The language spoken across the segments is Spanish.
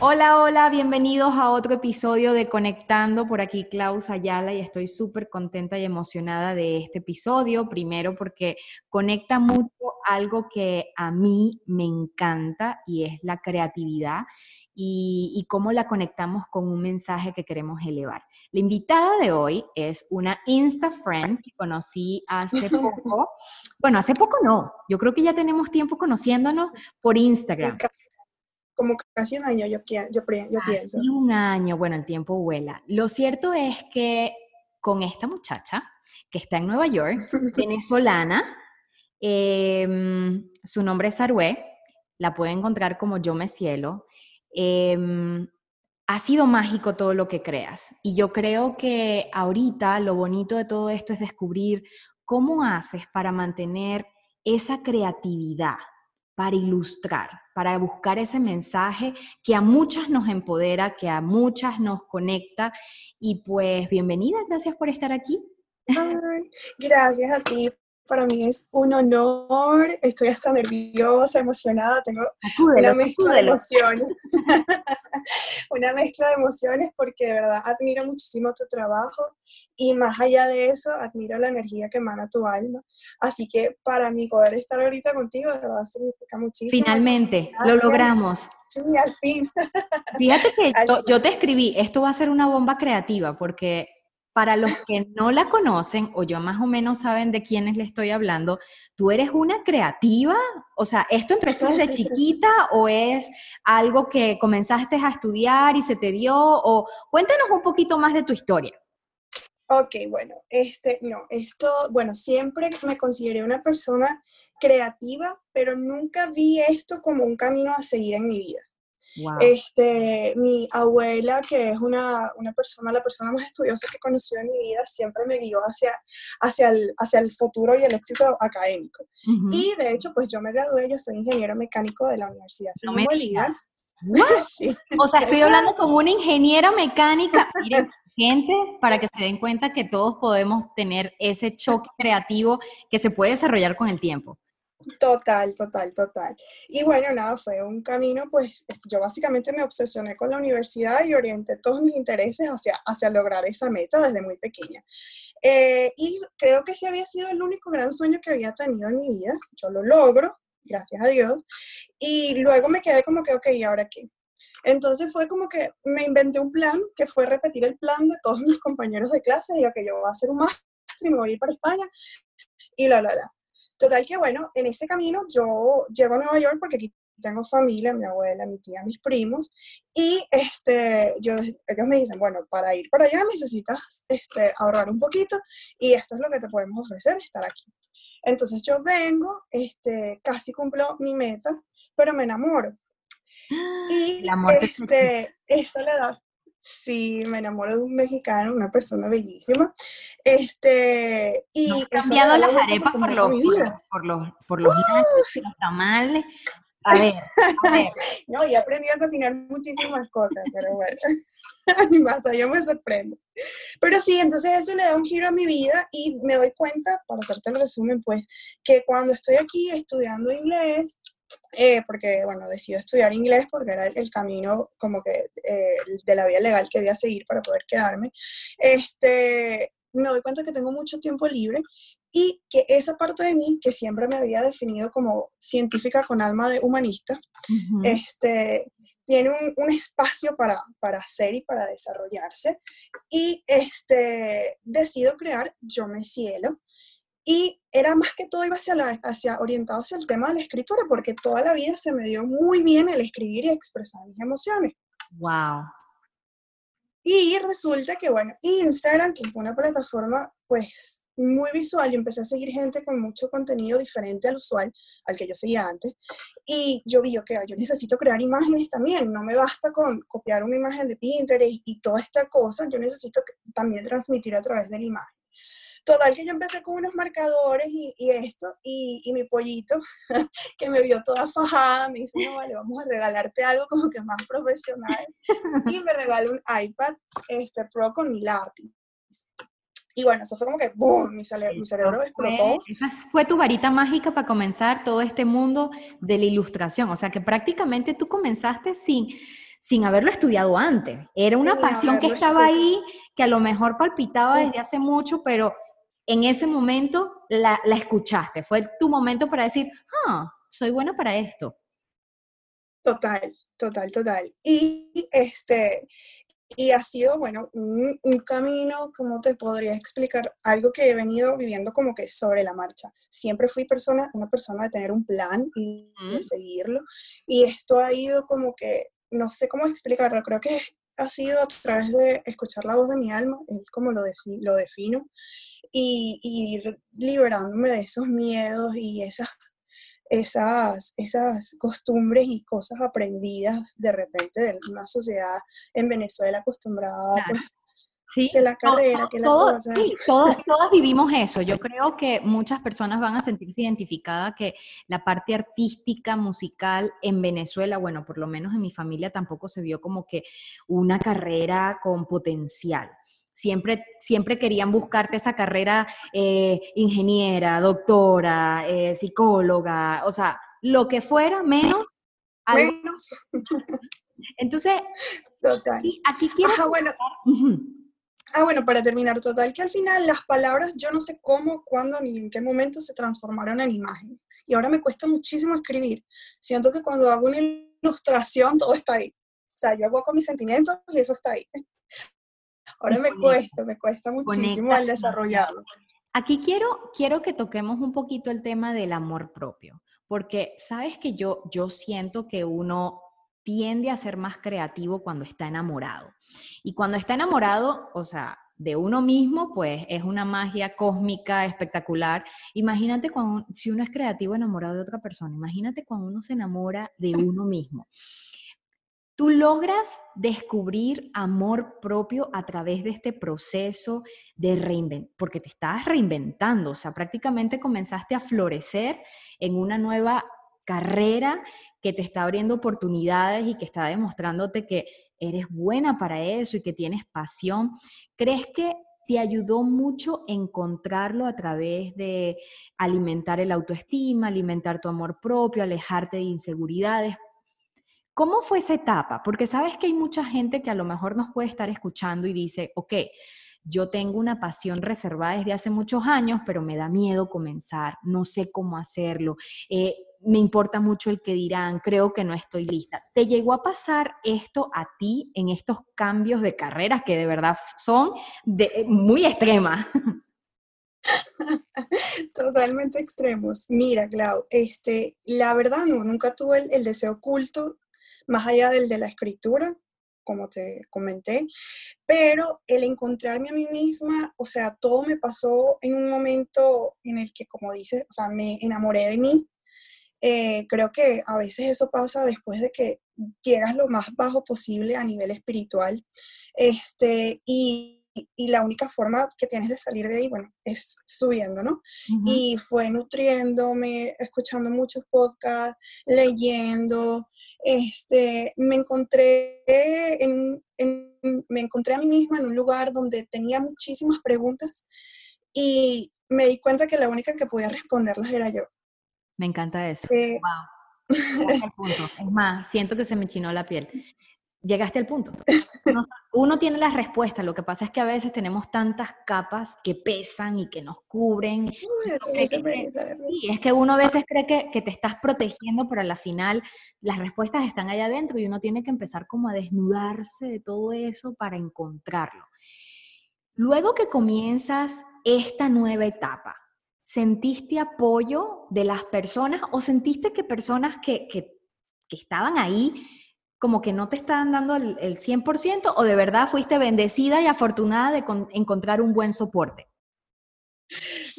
Hola, hola, bienvenidos a otro episodio de Conectando. Por aquí Klaus Ayala y estoy súper contenta y emocionada de este episodio. Primero porque conecta mucho algo que a mí me encanta y es la creatividad y, cómo la conectamos con un mensaje que queremos elevar. La invitada de hoy es una Insta Friend que conocí hace poco. Bueno, hace poco no, yo creo que ya tenemos tiempo conociéndonos por Instagram como casi un año, yo, yo, yo pienso. Casi un año, bueno, el tiempo vuela. Lo cierto es que con esta muchacha que está en Nueva York, venezolana, em, su nombre es Arué, la puede encontrar como Yo Me Cielo. Em, ha sido mágico todo lo que creas. Y yo creo que ahorita lo bonito de todo esto es descubrir cómo haces para mantener esa creatividad, para ilustrar, para buscar ese mensaje que a muchas nos empodera, que a muchas nos conecta. Y pues bienvenida, gracias por estar aquí. gracias a ti. Para mí es un honor, estoy hasta nerviosa, emocionada, tengo una mezcla de emociones, una mezcla de emociones porque de verdad admiro muchísimo tu trabajo y más allá de eso, admiro la energía que emana tu alma. Así que para mí poder estar ahorita contigo, de verdad significa muchísimo. Finalmente, lo logramos. Sí, al fin. Fíjate que yo te escribí, esto va a ser una bomba creativa porque para los que no la conocen o yo más o menos saben de quiénes le estoy hablando, ¿tú eres una creativa? O sea, ¿esto empezó desde chiquita o es algo que comenzaste a estudiar y se te dio? O cuéntanos un poquito más de tu historia. Ok, bueno, este, no, esto, bueno, siempre me consideré una persona creativa, pero nunca vi esto como un camino a seguir en mi vida. Este, mi abuela, que es una, una, persona, la persona más estudiosa que conoció en mi vida, siempre me guió hacia, hacia, el, hacia el futuro y el éxito académico. Y de hecho, pues yo me gradué, yo soy ingeniero mecánico de la Universidad no Bolívar. O sea, estoy hablando con una ingeniera mecánica. Miren, gente, para que se den cuenta que todos podemos tener ese choque creativo que se puede desarrollar con el tiempo. Total, total, total. Y bueno, nada, fue un camino, pues yo básicamente me obsesioné con la universidad y orienté todos mis intereses hacia, hacia lograr esa meta desde muy pequeña. Eh, y creo que sí había sido el único gran sueño que había tenido en mi vida. Yo lo logro, gracias a Dios. Y luego me quedé como que, ok, ¿y ahora qué? Entonces fue como que me inventé un plan que fue repetir el plan de todos mis compañeros de clase y que yo voy a hacer un máster y me voy para España y la, la, la. Total que bueno, en ese camino yo llego a Nueva York porque aquí tengo familia, mi abuela, mi tía, mis primos, y este, yo, ellos me dicen, bueno, para ir para allá necesitas este, ahorrar un poquito y esto es lo que te podemos ofrecer, estar aquí. Entonces yo vengo, este, casi cumplo mi meta, pero me enamoro. Y este, eso le da, Sí, me enamoro de un mexicano, una persona bellísima. Este, y cambiado las arepas por los, por, los, por los, los tamales. A ver, a ver. no, y he aprendido a cocinar muchísimas cosas, pero bueno, más yo me sorprendo. Pero sí, entonces eso le da un giro a mi vida y me doy cuenta, para hacerte el resumen, pues, que cuando estoy aquí estudiando inglés, eh, porque, bueno, decidí estudiar inglés porque era el, camino como que eh, de la vía legal que a seguir para poder quedarme, este, me doy cuenta que tengo mucho tiempo libre y que esa parte de mí, que siempre me había definido como científica con alma de humanista, este, tiene un, un, espacio para, para hacer y para desarrollarse. Y este, decido crear Yo Me Cielo, y era más que todo iba hacia, la, hacia orientado hacia el tema de la escritura, porque toda la vida se me dio muy bien el escribir y expresar mis emociones. Wow. Y resulta que, bueno, Instagram, que es una plataforma, pues, muy visual, yo empecé a seguir gente con mucho contenido diferente al usual, al que yo seguía antes, y yo vi, que yo necesito crear imágenes también, no me basta con copiar una imagen de Pinterest y toda esta cosa, yo necesito también transmitir a través de la imagen. Total que yo empecé con unos marcadores y, esto, y, mi pollito, que me vio toda fajada, me dice, no, vale, vamos a regalarte algo como que más profesional. Y me regaló un iPad este, Pro con mi lápiz. Y bueno, eso fue como que ¡boom! Mi, cerebro explotó. esa fue tu varita mágica para comenzar todo este mundo de la ilustración. O sea, que prácticamente tú comenzaste sin, sin haberlo estudiado antes. Era una pasión que estaba ahí, que a lo mejor palpitaba desde hace mucho, pero en ese momento la, la escuchaste. Fue tu momento para decir, ah, soy buena para esto. Total, total, total. Y este, y ha sido, bueno, un, un, camino, ¿cómo te podría explicar? Algo que he venido viviendo como que sobre la marcha. Siempre fui persona, una persona de tener un plan y de seguirlo. Y esto ha ido como que, no sé cómo explicarlo, creo que ha sido a través de escuchar la voz de mi alma, es como lo, lo defino, y, y ir liberándome de esos miedos y esas esas, esas costumbres y cosas aprendidas de repente de una sociedad en Venezuela acostumbrada pues, Sí, que la carrera, que la cosa. Sí, todos, todas vivimos eso. Yo creo que muchas personas van a sentirse identificadas que la parte artística, musical en Venezuela, bueno, por lo menos en mi familia tampoco se vio como que una carrera con potencial. Siempre, siempre querían buscarte esa carrera eh, ingeniera, doctora, eh, psicóloga, o sea, lo que fuera, menos. Menos. Entonces, Aquí, quiero... bueno. Ah, bueno, para terminar, total, que al final las palabras, yo no sé cómo, cuándo, ni en qué momento se transformaron en imagen. Y ahora me cuesta muchísimo escribir. Siento que cuando hago una ilustración, todo está ahí. O sea, yo hago con mis sentimientos y eso está ahí. Ahora me cuesta, me cuesta muchísimo el desarrollarlo. Aquí quiero, quiero que toquemos un poquito el tema del amor propio, porque sabes que yo, yo siento que uno tiende a ser más creativo cuando está enamorado. Y cuando está enamorado, o sea, de uno mismo, pues es una magia cósmica, espectacular. Imagínate cuando, si uno es creativo enamorado de otra persona, imagínate cuando uno se enamora de uno mismo. Tú logras descubrir amor propio a través de este proceso de reinventar, porque te estás reinventando, o sea, prácticamente comenzaste a florecer en una nueva carrera que te está abriendo oportunidades y que está demostrándote que eres buena para eso y que tienes pasión. ¿Crees que te ayudó mucho encontrarlo a través de alimentar el autoestima, alimentar tu amor propio, alejarte de inseguridades? ¿Cómo fue esa etapa? Porque sabes que hay mucha gente que a lo mejor nos puede estar escuchando y dice, ok, yo tengo una pasión reservada desde hace muchos años, pero me da miedo comenzar, no sé cómo hacerlo, eh, me importa mucho el que dirán, creo que no estoy lista. ¿Te llegó a pasar esto a ti en estos cambios de carreras que de verdad son de, muy extremas? Totalmente extremos. Mira, Clau, este, la verdad no, nunca tuve el deseo oculto más allá del de la escritura, como te comenté, pero el encontrarme a mí misma, o sea, todo me pasó en un momento en el que, como dices, o sea, me enamoré de mí. Eh, creo que a veces eso pasa después de que llegas lo más bajo posible a nivel espiritual. Este, y y la única forma que tienes de salir de ahí, bueno, es subiendo, ¿no? Y fue nutriéndome, escuchando muchos podcasts, leyendo, este, me encontré en, me encontré a mí misma en un lugar donde tenía muchísimas preguntas y me di cuenta que la única que podía responderlas era yo. Me encanta eso. Eh, wow. Es más, siento que se me chinó la piel llegaste al punto. Uno, tiene la respuesta, lo que pasa es que a veces tenemos tantas capas que pesan y que nos cubren. y es que uno a veces cree que, que, te estás protegiendo, pero a la final las respuestas están allá adentro y uno tiene que empezar como a desnudarse de todo eso para encontrarlo. Luego que comienzas esta nueva etapa, ¿sentiste apoyo de las personas o sentiste que personas que, que, que estaban ahí como que no te estaban dando el, 100% o de verdad fuiste bendecida y afortunada de encontrar un buen soporte?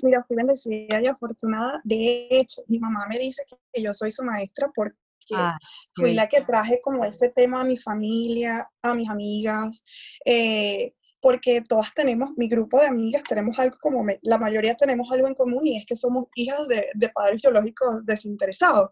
Mira, fui bendecida y afortunada. De hecho, mi mamá me dice que yo soy su maestra porque ah, fui la que traje como ese tema a mi familia, a mis amigas. Eh, porque todas tenemos, mi grupo de amigas tenemos algo como, la mayoría tenemos algo en común y es que somos hijas de, de padres biológicos desinteresados.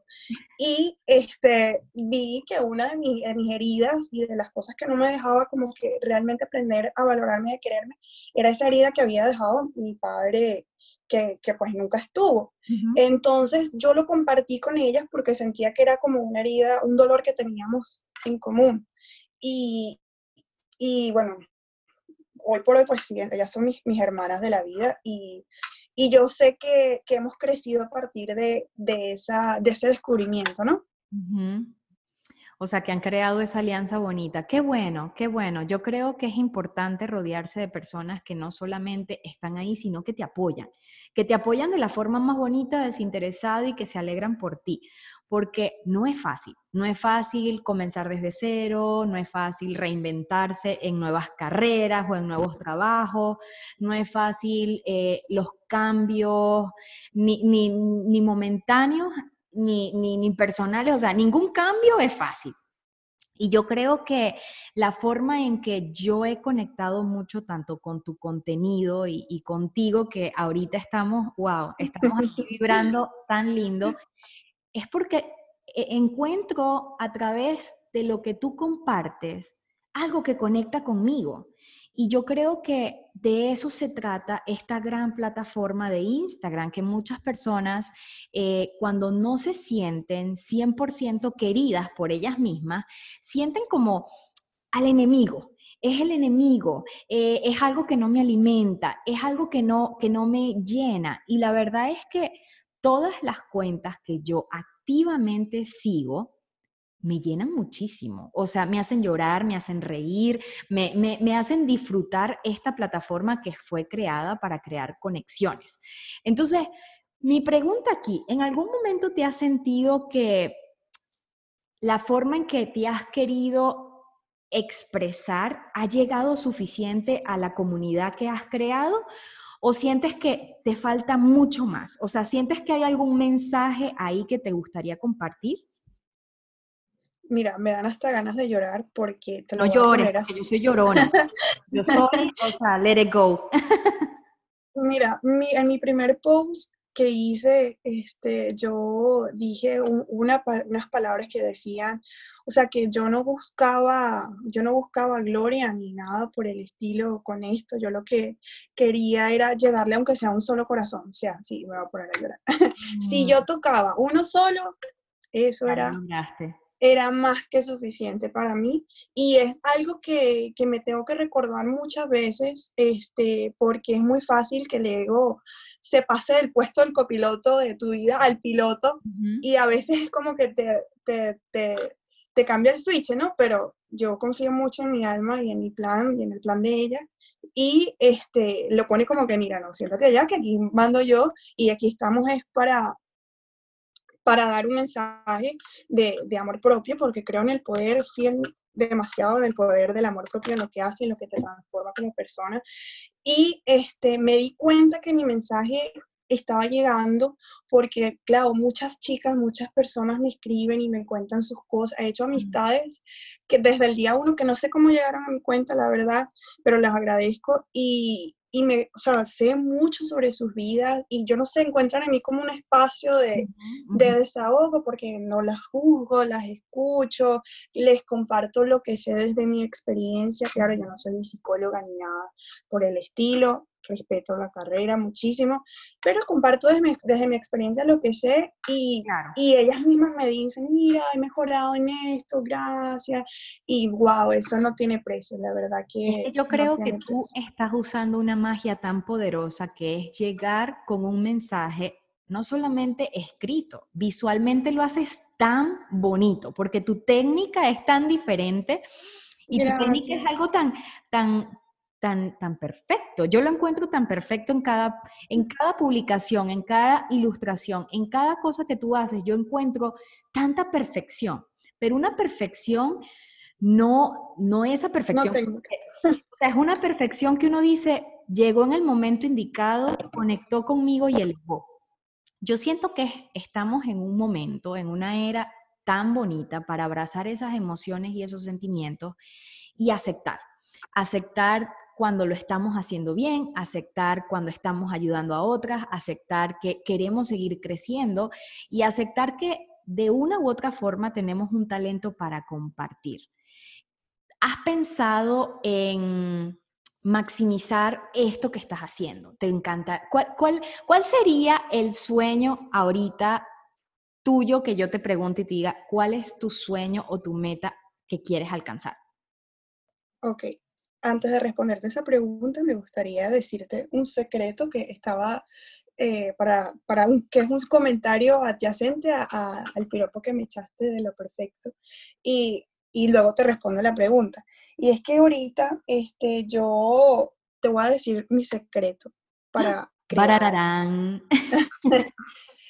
Y este, vi que una de, mis, de mis heridas y de las cosas que no me dejaba como que realmente aprender a valorarme y a quererme, era esa herida que había dejado mi padre que, que, pues nunca estuvo. Entonces yo lo compartí con ellas porque sentía que era como una herida, un dolor que teníamos en común. Y, y bueno, hoy por hoy, pues sí, ellas son mis, mis hermanas de la vida y, y yo sé que, que, hemos crecido a partir de, de, esa, de ese descubrimiento, ¿no? O sea, que han creado esa alianza bonita. Qué bueno, qué bueno. Yo creo que es importante rodearse de personas que no solamente están ahí, sino que te apoyan, que te apoyan de la forma más bonita, desinteresada y que se alegran por ti porque no es fácil. No es fácil comenzar desde cero, no es fácil reinventarse en nuevas carreras o en nuevos trabajos, no es fácil eh, los cambios ni, ni, momentáneos ni, ni personales, o sea, ningún cambio es fácil. Y yo creo que la forma en que yo he conectado mucho tanto con tu contenido y, y contigo, que ahorita estamos, wow, estamos aquí vibrando tan lindo, es porque e, encuentro a través de lo que tú compartes algo que conecta conmigo. Y yo creo que de eso se trata esta gran plataforma de Instagram, que muchas personas eh, cuando no se sienten 100% queridas por ellas mismas, sienten como al enemigo. Es el enemigo, eh, es algo que no me alimenta, es algo que no, que no me llena. Y la verdad es que todas las cuentas que yo activamente sigo, me llenan muchísimo. O sea, me hacen llorar, me hacen reír, me, me, hacen disfrutar esta plataforma que fue creada para crear conexiones. Entonces, mi pregunta aquí, ¿en algún momento te has sentido que la forma en que te has querido expresar ha llegado suficiente a la comunidad que has creado? ¿O sientes que te falta mucho más? O sea, ¿sientes que hay algún mensaje ahí que te gustaría compartir? Mira, me dan hasta ganas de llorar porque te lo no llores, yo soy llorona. Yo soy, o sea, let it go. Mira, en mi primer post que hice, este, yo dije unas palabras que decían, o sea, que yo no buscaba, yo no buscaba gloria ni nada por el estilo con esto. Yo lo que quería era llegarle aunque sea un solo corazón. O sea, sí, me voy a poner a llorar. si mm. yo tocaba uno solo, eso era, era más que suficiente para mí. Y es algo que, que, me tengo que recordar muchas veces, este, porque es muy fácil que el ego se pase del puesto del copiloto de tu vida al piloto y a veces es como que te, te, te, te cambia el switch, ¿no? Pero yo confío mucho en mi alma y en mi plan y en el plan de ella y este, lo pone como que, mira, no, siéntate allá, que aquí mando yo y aquí estamos es para, para dar un mensaje de, de amor propio, porque creo en el poder fiel demasiado del poder del amor propio en lo que hace, en lo que te transforma como persona. Y este, me di cuenta que mi mensaje estaba llegando porque, claro, muchas chicas, muchas personas me escriben y me cuentan sus cosas. He hecho amistades que desde el día uno, que no sé cómo llegaron a mi cuenta, la verdad, pero las agradezco y, y me, o sea, sé mucho sobre sus vidas y yo no sé, encuentran en mí como un espacio de, de desahogo porque no las juzgo, las escucho, les comparto lo que sé desde mi experiencia. Claro, yo no soy ni psicóloga ni nada por el estilo, respeto la carrera muchísimo, pero comparto desde mi, desde mi experiencia lo que sé y, y ellas mismas me dicen, mira, he mejorado en esto, gracias, y wow, eso no tiene precio, la verdad que... Yo creo que tú estás usando una magia tan poderosa que es llegar con un mensaje no solamente escrito, visualmente lo haces tan bonito, porque tu técnica es tan diferente y tu técnica es algo tan, tan, tan, tan perfecto. Yo lo encuentro tan perfecto en cada, en cada publicación, en cada ilustración, en cada cosa que tú haces. Yo encuentro tanta perfección, pero una perfección no, no esa perfección. o sea, es una perfección que uno dice, llegó en el momento indicado, conectó conmigo y elevó. Yo siento que estamos en un momento, en una era tan bonita para abrazar esas emociones y esos sentimientos y aceptar. Aceptar cuando lo estamos haciendo bien, aceptar cuando estamos ayudando a otras, aceptar que queremos seguir creciendo y aceptar que de una u otra forma tenemos un talento para compartir. ¿Has pensado en maximizar esto que estás haciendo? ¿Te encanta? ¿Cuál, cuál, cuál sería el sueño ahorita tuyo que yo te pregunte y te diga, ¿cuál es tu sueño o tu meta que quieres alcanzar? Ok, antes de responderte esa pregunta, me gustaría decirte un secreto que estaba eh, para, para un, que es un comentario adyacente al piropo que me echaste de lo perfecto. Y, y, luego te respondo la pregunta. Y es que ahorita este, yo te voy a decir mi secreto para...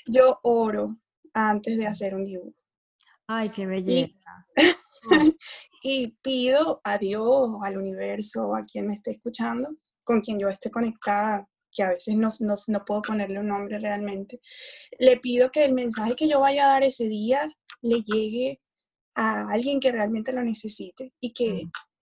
yo oro antes de hacer un dibujo. Ay, qué belleza. y pido a Dios, al universo, a quien me esté escuchando, con quien yo esté conectada, que a veces no, no, puedo ponerle un nombre realmente, le pido que el mensaje que yo vaya a dar ese día le llegue a alguien que realmente lo necesite y que, mm.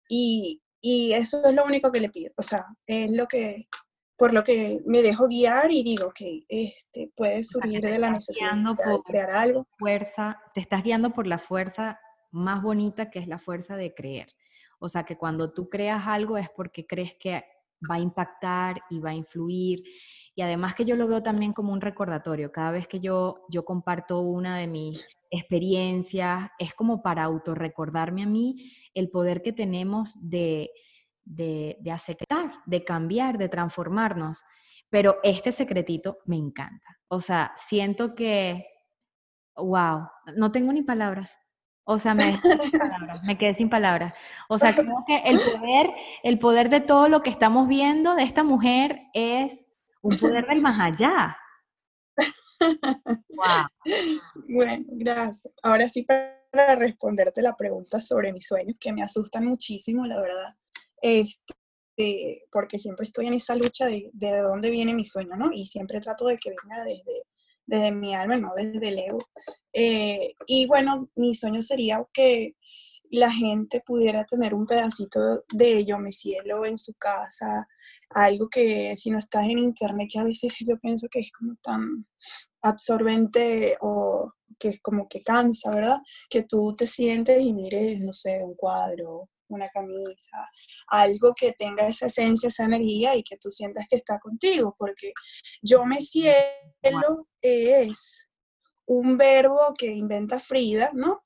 y, y eso es lo único que le pido, o sea, es lo que, por lo que me dejo guiar y digo que este, puedes subir de la necesidad de crear algo. Fuerza, te estás guiando por la fuerza más bonita que es la fuerza de creer. O sea, que cuando tú creas algo es porque crees que va a impactar y va a influir. Y además que yo lo veo también como un recordatorio. Cada vez que yo, yo comparto una de mis experiencias, es como para autorrecordarme a mí el poder que tenemos de, de, de aceptar, de cambiar, de transformarnos. Pero este secretito me encanta. O sea, siento que, wow, no tengo ni palabras. O sea, me, me quedé sin palabras. O sea, creo que el poder, el poder de todo lo que estamos viendo de esta mujer es un poder del más allá. Bueno, gracias. Ahora sí, para responderte la pregunta sobre mis sueños, que me asustan muchísimo, la verdad. Este, porque siempre estoy en esa lucha de, de dónde viene mi sueño, ¿no? Y siempre trato de que venga desde, desde mi alma, no desde el ego. Eh, y bueno, mi sueño sería que la gente pudiera tener un pedacito de Yo Me Cielo en su casa, algo que si no estás en internet, que a veces yo pienso que es como tan absorbente o que es como que cansa, ¿verdad? Que tú te sientes y mires, no sé, un cuadro, una camisa, algo que tenga esa esencia, esa energía y que tú sientas que está contigo, porque yo me cielo es un verbo que inventa Frida, ¿no?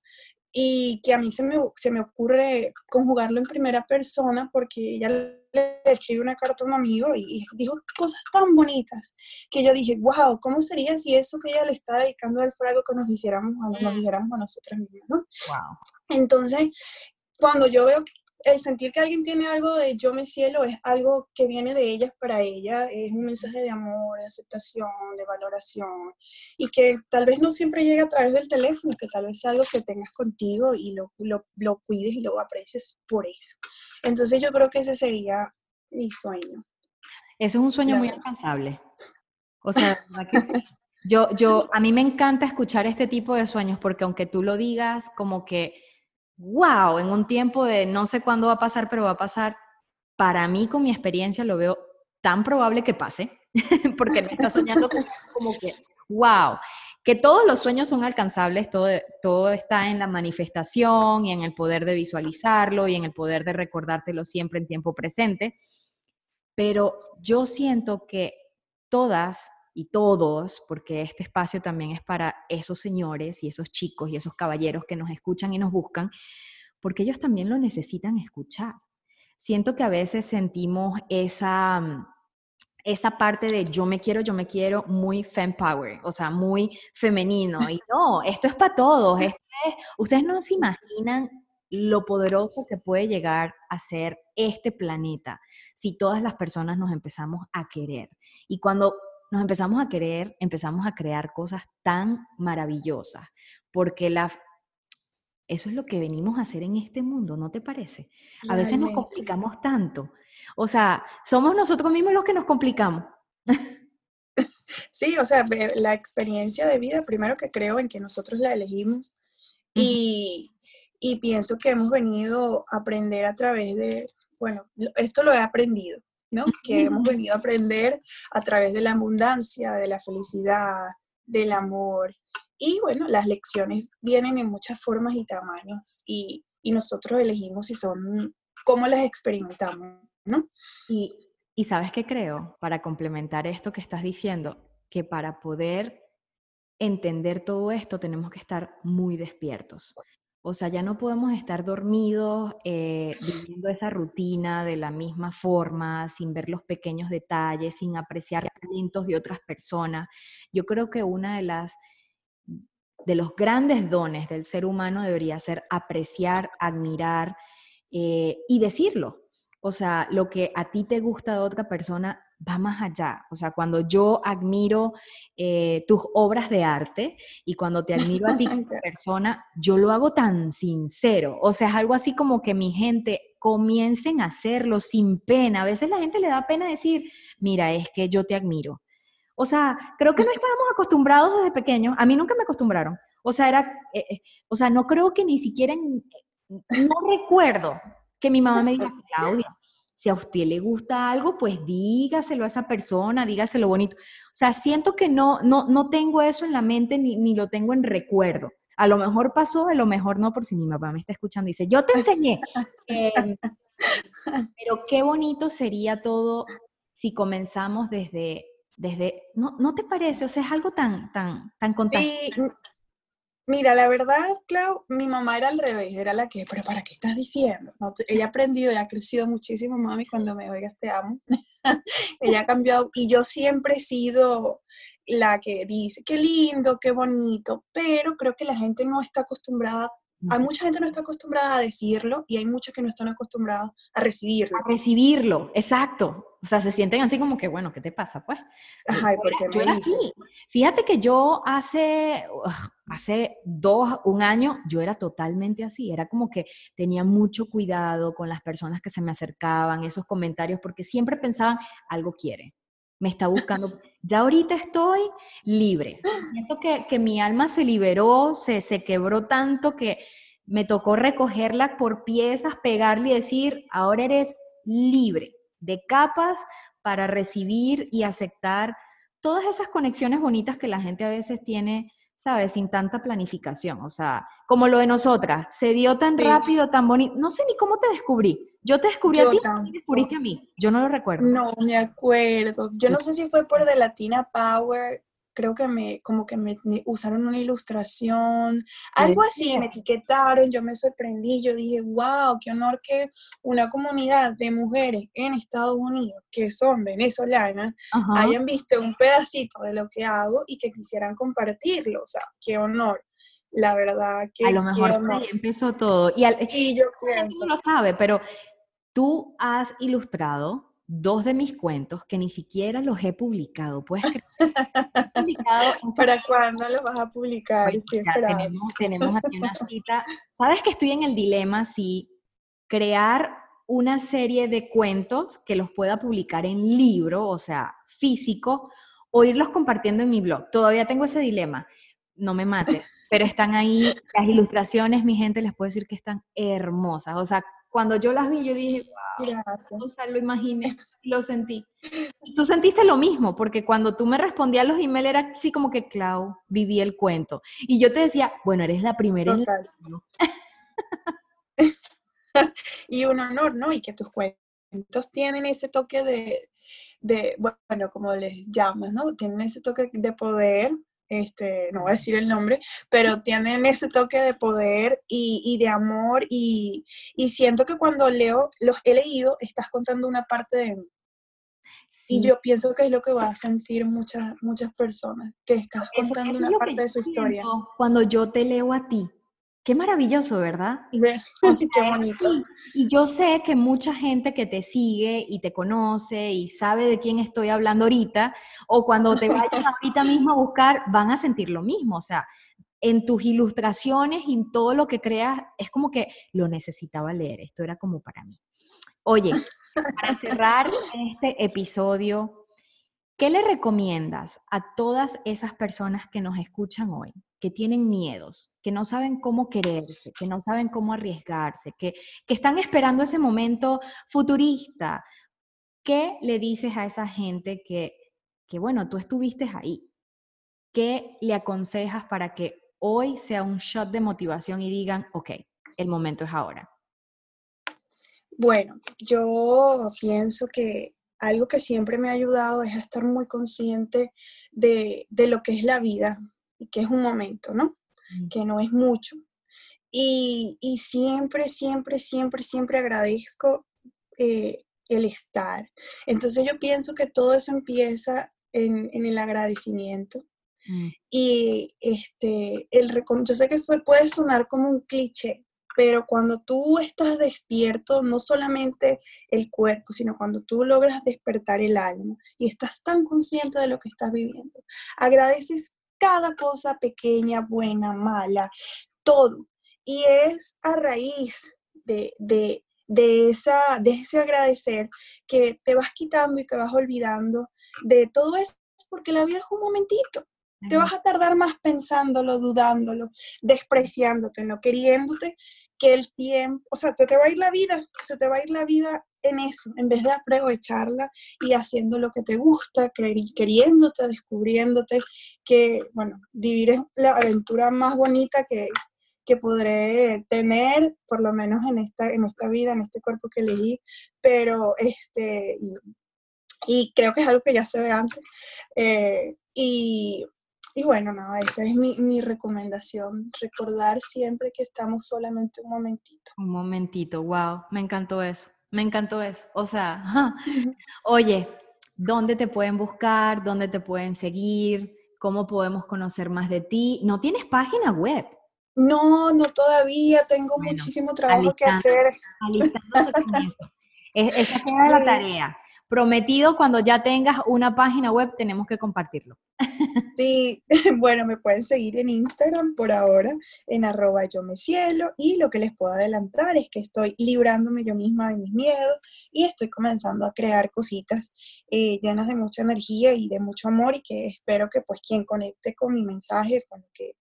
Y que a mí se me, se me ocurre conjugarlo en primera persona porque ella le escribe una carta a un amigo y, dijo cosas tan bonitas que yo dije, wow, ¿cómo sería si eso que ella le está dedicando al fuego que nos, hiciéramos, nos mm. dijéramos a nosotras mismas, ¿no? Wow. Entonces, cuando yo veo el sentir que alguien tiene algo de yo me cielo es algo que viene de ellas para ella, es un mensaje de amor, de aceptación, de valoración, y que tal vez no siempre llega a través del teléfono, que tal vez sea algo que tengas contigo y lo, lo, lo cuides y lo aprecies por eso. Entonces yo creo que ese sería mi sueño. Eso es un sueño muy alcanzable. O sea, que Yo, yo, a mí me encanta escuchar este tipo de sueños porque aunque tú lo digas como que wow, en un tiempo de no sé cuándo va a pasar, pero va a pasar, para mí con mi experiencia lo veo tan probable que pase, porque me está soñando como que, wow, que todos los sueños son alcanzables, todo, todo está en la manifestación y en el poder de visualizarlo y en el poder de recordártelo siempre en tiempo presente, pero yo siento que todas y todos, porque este espacio también es para esos señores y esos chicos y esos caballeros que nos escuchan y nos buscan, porque ellos también lo necesitan escuchar. Siento que a veces sentimos esa, esa parte de yo me quiero, yo me quiero muy fem power, o sea, muy femenino. Y no, esto es para todos. ustedes no se imaginan lo poderoso que puede llegar a ser este planeta si todas las personas nos empezamos a querer. Y cuando nos empezamos a querer, empezamos a crear cosas tan maravillosas, porque la, eso es lo que venimos a hacer en este mundo, ¿no te parece? A veces nos complicamos tanto. O sea, somos nosotros mismos los que nos complicamos. Sí, o sea, la experiencia de vida, primero que creo en que nosotros la elegimos y, y pienso que hemos venido a aprender a través de, bueno, esto lo he aprendido, ¿no? Que hemos venido a aprender a través de la abundancia, de la felicidad, del amor. Y bueno, las lecciones vienen en muchas formas y tamaños y, y nosotros elegimos si son, cómo las experimentamos, ¿no? Y, y sabes qué creo, para complementar esto que estás diciendo, que para poder entender todo esto tenemos que estar muy despiertos. O sea, ya no podemos estar dormidos eh, viviendo esa rutina de la misma forma, sin ver los pequeños detalles, sin apreciar talentos de otras personas. Yo creo que una de las de los grandes dones del ser humano debería ser apreciar, admirar eh, y decirlo. O sea, lo que a ti te gusta de otra persona, va más allá. O sea, cuando yo admiro eh, tus obras de arte y cuando te admiro a ti como persona, yo lo hago tan sincero. O sea, es algo así como que mi gente comiencen a hacerlo sin pena. A veces la gente le da pena decir, mira, es que yo te admiro. O sea, creo que no estábamos acostumbrados desde pequeños. A mí nunca me acostumbraron. O sea, era, eh, eh, o sea, no creo que ni siquiera, no recuerdo que mi mamá me diga, Claudia, si a usted le gusta algo, pues dígaselo a esa persona, dígaselo bonito. O sea, siento que no, no, no tengo eso en la mente ni, ni lo tengo en recuerdo. A lo mejor pasó, a lo mejor no, por si mi papá me está escuchando y dice, yo te enseñé. Em, pero qué bonito sería todo si comenzamos desde, desde, ¿no, ¿no te parece? O sea, es algo tan, tan, tan contagioso. Mira, la verdad, Clau, mi mamá era al revés, era la que, pero ¿para qué estás diciendo? ella ha aprendido, ella ha crecido muchísimo, mami, cuando me oigas te amo. ella ha cambiado y yo siempre he sido la que dice, qué lindo, qué bonito, pero creo que la gente no está acostumbrada, hay mucha gente no está acostumbrada a decirlo y hay muchos que no están acostumbrados a recibirlo. A recibirlo, exacto. O sea, se sienten así como que, bueno, ¿qué te pasa, pues? Ay, porque yo era así. Fíjate que yo hace, hace dos, un año, yo era totalmente así. Era como que tenía mucho cuidado con las personas que se me acercaban, esos comentarios, porque siempre pensaban, algo quiere, me está buscando. Ya ahorita estoy libre. Siento que, que mi alma se liberó, se, se quebró tanto que me tocó recogerla por piezas, pegarle y decir, ahora eres libre de capas para recibir y aceptar todas esas conexiones bonitas que la gente a veces tiene, ¿sabes? Sin tanta planificación. O sea, como lo de nosotras, se dio tan rápido, tan bonito. No sé ni cómo te descubrí. Yo te descubrí a ti y descubriste a mí. Yo no lo recuerdo. No me acuerdo. Yo no sé si fue por The Latina Power creo que me, como que me, usaron una ilustración, algo así, me etiquetaron, yo me sorprendí, yo dije, wow, qué honor que una comunidad de mujeres en Estados Unidos, que son venezolanas, hayan visto un pedacito de lo que hago y que quisieran compartirlo, o sea, qué honor. La verdad que... A lo mejor ahí empezó todo. Y, al, y yo pienso... No lo sabe, pero tú has ilustrado dos de mis cuentos que ni siquiera los he publicado. ¿Puedes creer? ¿Para cuándo los vas a publicar? tenemos, tenemos aquí una cita. Sabes que estoy en el dilema si crear una serie de cuentos que los pueda publicar en libro, o sea, físico, o irlos compartiendo en mi blog. Todavía tengo ese dilema. No me mate, pero están ahí las ilustraciones, mi gente, les puedo decir que están hermosas. O sea, cuando yo las vi, yo dije, wow, o sea, lo imaginé, lo sentí. Y tú sentiste lo mismo, porque cuando tú me respondías los emails era así como que, Clau, viví el cuento. Y yo te decía, bueno, eres la primera. y un honor, ¿no? Y que tus cuentos tienen ese toque de, de, bueno, como les llamas, ¿no? Tienen ese toque de poder este, no voy a decir el nombre, pero tienen ese toque de poder y, de amor y, siento que cuando leo, los he leído, estás contando una parte de mí. Y yo pienso que es lo que va a sentir muchas, muchas personas, que estás contando una parte de su historia. Cuando yo te leo a ti, Qué maravilloso, ¿verdad? Qué bonito. Y, yo sé que mucha gente que te sigue y te conoce y sabe de quién estoy hablando ahorita, o cuando te vayas ahorita mismo a buscar, van a sentir lo mismo. O sea, en tus ilustraciones y en todo lo que creas, es como que lo necesitaba leer. Esto era como para mí. Oye, para cerrar este episodio, ¿qué le recomiendas a todas esas personas que nos escuchan hoy? Que tienen miedos, que no saben cómo quererse, que no saben cómo arriesgarse, que, que están esperando ese momento futurista, ¿qué le dices a esa gente que, que, bueno, tú estuviste ahí? ¿Qué le aconsejas para que hoy sea un shot de motivación y digan, ok, el momento es ahora? Bueno, yo pienso que algo que siempre me ha ayudado es a estar muy consciente de, lo que es la vida y que es un momento, ¿no? Mm. Que no es mucho. Y, siempre, siempre, siempre, siempre agradezco eh, el estar. Entonces yo pienso que todo eso empieza en, el agradecimiento. Mm. Y este, el, yo sé que eso puede sonar como un cliché, pero cuando tú estás despierto, no solamente el cuerpo, sino cuando tú logras despertar el alma y estás tan consciente de lo que estás viviendo, agradeces cada cosa pequeña, buena, mala, todo. Y es a raíz de, de, esa, de ese agradecer que te vas quitando y te vas olvidando de todo eso, porque la vida es un momentito. Te vas a tardar más pensándolo, dudándolo, despreciándote, no queriéndote, que el tiempo, o sea, se te va a ir la vida, se te va a ir la vida en eso, en vez de aprovecharla y haciendo lo que te gusta, queriéndote, descubriéndote, que, bueno, vivir es la aventura más bonita que, que podré tener, por lo menos en esta, en esta vida, en este cuerpo que elegí, pero este, y, creo que es algo que ya sé de antes. Eh, y y bueno, nada, esa es mi, recomendación, recordar siempre que estamos solamente un momentito. Un momentito, wow, me encantó eso, me encantó eso. O sea, oye, ¿dónde te pueden buscar? ¿Dónde te pueden seguir? ¿Cómo podemos conocer más de ti? ¿No tienes página web? No, no todavía, tengo muchísimo trabajo que hacer. esa es la tarea. Prometido, cuando ya tengas una página web, tenemos que compartirlo. Sí, bueno, me pueden seguir en Instagram por ahora, en arroba yo me cielo, y lo que les puedo adelantar es que estoy librándome yo misma de mis miedos y estoy comenzando a crear cositas eh, llenas de mucha energía y de mucho amor y que espero que pues quien conecte con mi mensaje, con lo que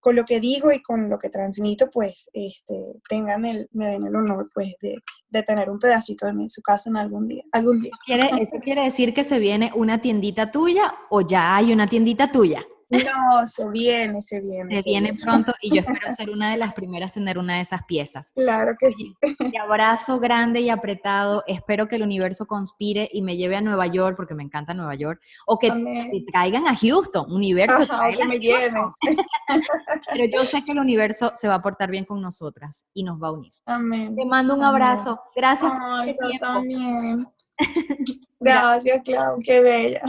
con lo que digo y con lo que transmito, pues este, tengan el, me den el honor pues de, de tener un pedacito de mí en su casa en algún día. Algún día. ¿Quiere, ¿Eso quiere decir que se viene una tiendita tuya o ya hay una tiendita tuya? No, se viene, se viene. Se, viene, pronto y yo espero ser una de las primeras tener una de esas piezas. Claro que sí. Te abrazo grande y apretado. Espero que el universo conspire y me lleve a Nueva York, porque me encanta Nueva York, o que te traigan a Houston, universo. que me lleven. Pero yo sé que el universo se va a portar bien con nosotras y nos va a unir. Amén. Te mando un abrazo. Gracias. Ay, por también. Gracias, Clau, qué bella.